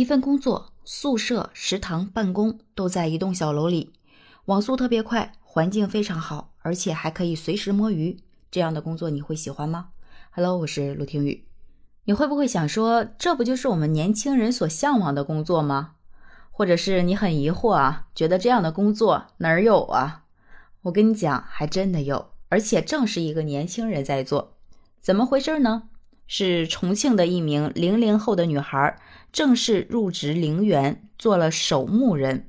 一份工作，宿舍、食堂、办公都在一栋小楼里，网速特别快，环境非常好，而且还可以随时摸鱼。这样的工作你会喜欢吗？Hello，我是陆听雨。你会不会想说，这不就是我们年轻人所向往的工作吗？或者是你很疑惑啊，觉得这样的工作哪儿有啊？我跟你讲，还真的有，而且正是一个年轻人在做。怎么回事呢？是重庆的一名零零后的女孩，正式入职陵园，做了守墓人。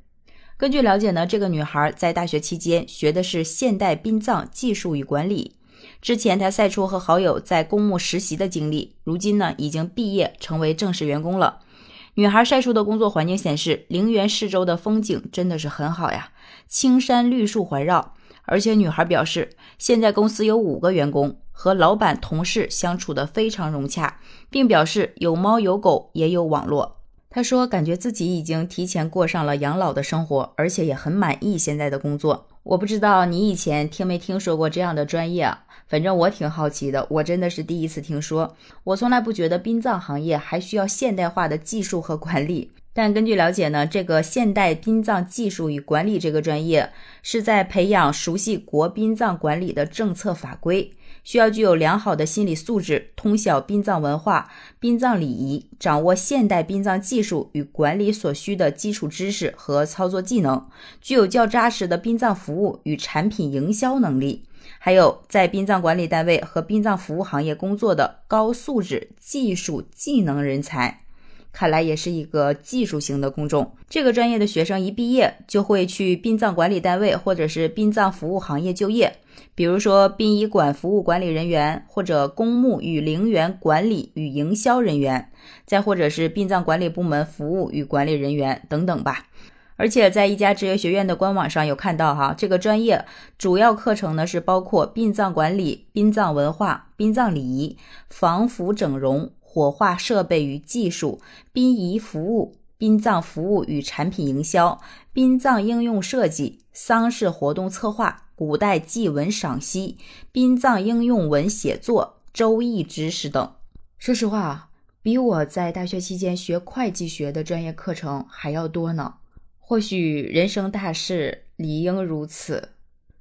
根据了解呢，这个女孩在大学期间学的是现代殡葬技术与管理。之前她晒出和好友在公墓实习的经历，如今呢已经毕业成为正式员工了。女孩晒出的工作环境显示，陵园四周的风景真的是很好呀，青山绿树环绕。而且女孩表示，现在公司有五个员工。和老板、同事相处的非常融洽，并表示有猫有狗也有网络。她说，感觉自己已经提前过上了养老的生活，而且也很满意现在的工作。我不知道你以前听没听说过这样的专业啊？反正我挺好奇的，我真的是第一次听说。我从来不觉得殡葬行业还需要现代化的技术和管理。但根据了解呢，这个现代殡葬技术与管理这个专业是在培养熟悉国殡葬管理的政策法规，需要具有良好的心理素质，通晓殡葬文化、殡葬礼仪，掌握现代殡葬技术与管理所需的基础知识和操作技能，具有较扎实的殡葬服务与产品营销能力，还有在殡葬管理单位和殡葬服务行业工作的高素质技术技能人才。看来也是一个技术型的工种。这个专业的学生一毕业就会去殡葬管理单位或者是殡葬服务行业就业，比如说殡仪馆服务管理人员，或者公墓与陵园管理与营销人员，再或者是殡葬管理部门服务与管理人员等等吧。而且在一家职业学院的官网上有看到哈，这个专业主要课程呢是包括殡葬管理、殡葬文化、殡葬礼仪、防腐整容。火化设备与技术、殡仪服务、殡葬服务与产品营销、殡葬应用设计、丧事活动策划、古代祭文赏析、殡葬应用文写作、周易知识等。说实话，比我在大学期间学会计学的专业课程还要多呢。或许人生大事理应如此。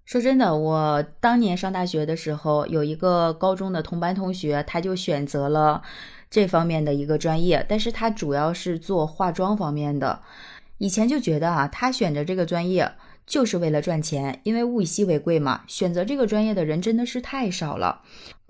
说真的，我当年上大学的时候，有一个高中的同班同学，他就选择了。这方面的一个专业，但是他主要是做化妆方面的。以前就觉得啊，他选择这个专业就是为了赚钱，因为物以稀为贵嘛。选择这个专业的人真的是太少了。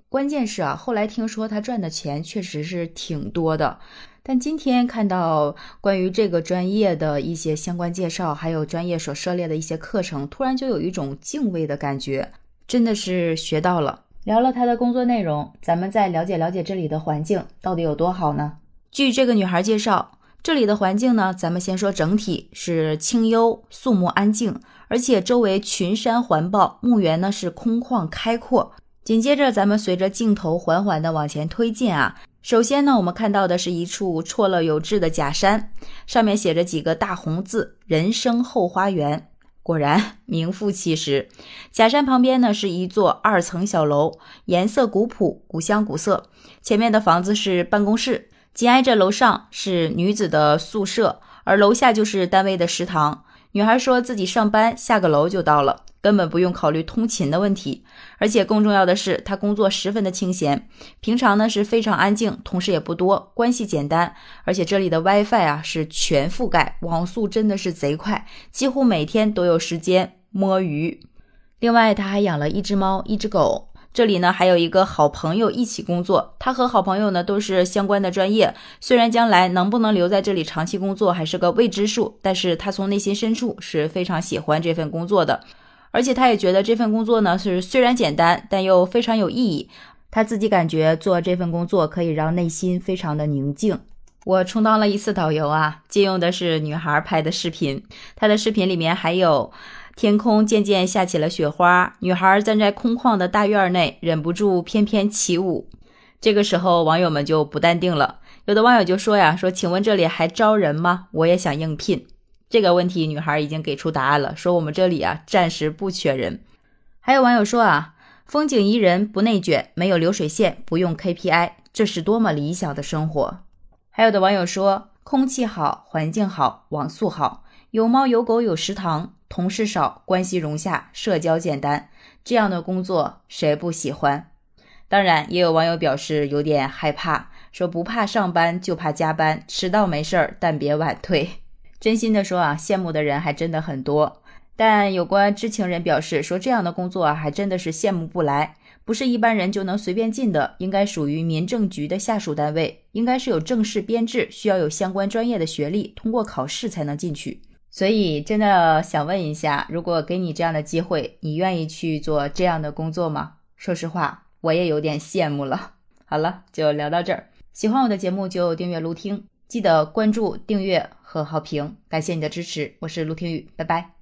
关键是啊，后来听说他赚的钱确实是挺多的。但今天看到关于这个专业的一些相关介绍，还有专业所涉猎的一些课程，突然就有一种敬畏的感觉，真的是学到了。聊了他的工作内容，咱们再了解了解这里的环境到底有多好呢？据这个女孩介绍，这里的环境呢，咱们先说整体是清幽、肃穆、安静，而且周围群山环抱，墓园呢是空旷开阔。紧接着，咱们随着镜头缓缓的往前推进啊，首先呢，我们看到的是一处错落有致的假山，上面写着几个大红字“人生后花园”。果然名副其实。假山旁边呢是一座二层小楼，颜色古朴、古香古色。前面的房子是办公室，紧挨着楼上是女子的宿舍，而楼下就是单位的食堂。女孩说自己上班下个楼就到了。根本不用考虑通勤的问题，而且更重要的是，他工作十分的清闲。平常呢是非常安静，同事也不多，关系简单。而且这里的 WiFi 啊是全覆盖，网速真的是贼快，几乎每天都有时间摸鱼。另外，他还养了一只猫，一只狗。这里呢还有一个好朋友一起工作，他和好朋友呢都是相关的专业。虽然将来能不能留在这里长期工作还是个未知数，但是他从内心深处是非常喜欢这份工作的。而且他也觉得这份工作呢是虽然简单，但又非常有意义。他自己感觉做这份工作可以让内心非常的宁静。我充当了一次导游啊，借用的是女孩拍的视频。她的视频里面还有天空渐渐下起了雪花，女孩站在空旷的大院内，忍不住翩翩起舞。这个时候网友们就不淡定了，有的网友就说呀：“说请问这里还招人吗？我也想应聘。”这个问题，女孩已经给出答案了，说我们这里啊暂时不缺人。还有网友说啊，风景宜人，不内卷，没有流水线，不用 KPI，这是多么理想的生活。还有的网友说，空气好，环境好，网速好，有猫有狗有食堂，同事少，关系融洽，社交简单，这样的工作谁不喜欢？当然，也有网友表示有点害怕，说不怕上班就怕加班，迟到没事儿，但别晚退。真心的说啊，羡慕的人还真的很多。但有关知情人表示说，这样的工作，还真的是羡慕不来，不是一般人就能随便进的，应该属于民政局的下属单位，应该是有正式编制，需要有相关专业的学历，通过考试才能进去。所以真的想问一下，如果给你这样的机会，你愿意去做这样的工作吗？说实话，我也有点羡慕了。好了，就聊到这儿。喜欢我的节目就订阅录听，记得关注、订阅和好评，感谢你的支持。我是陆听雨，拜拜。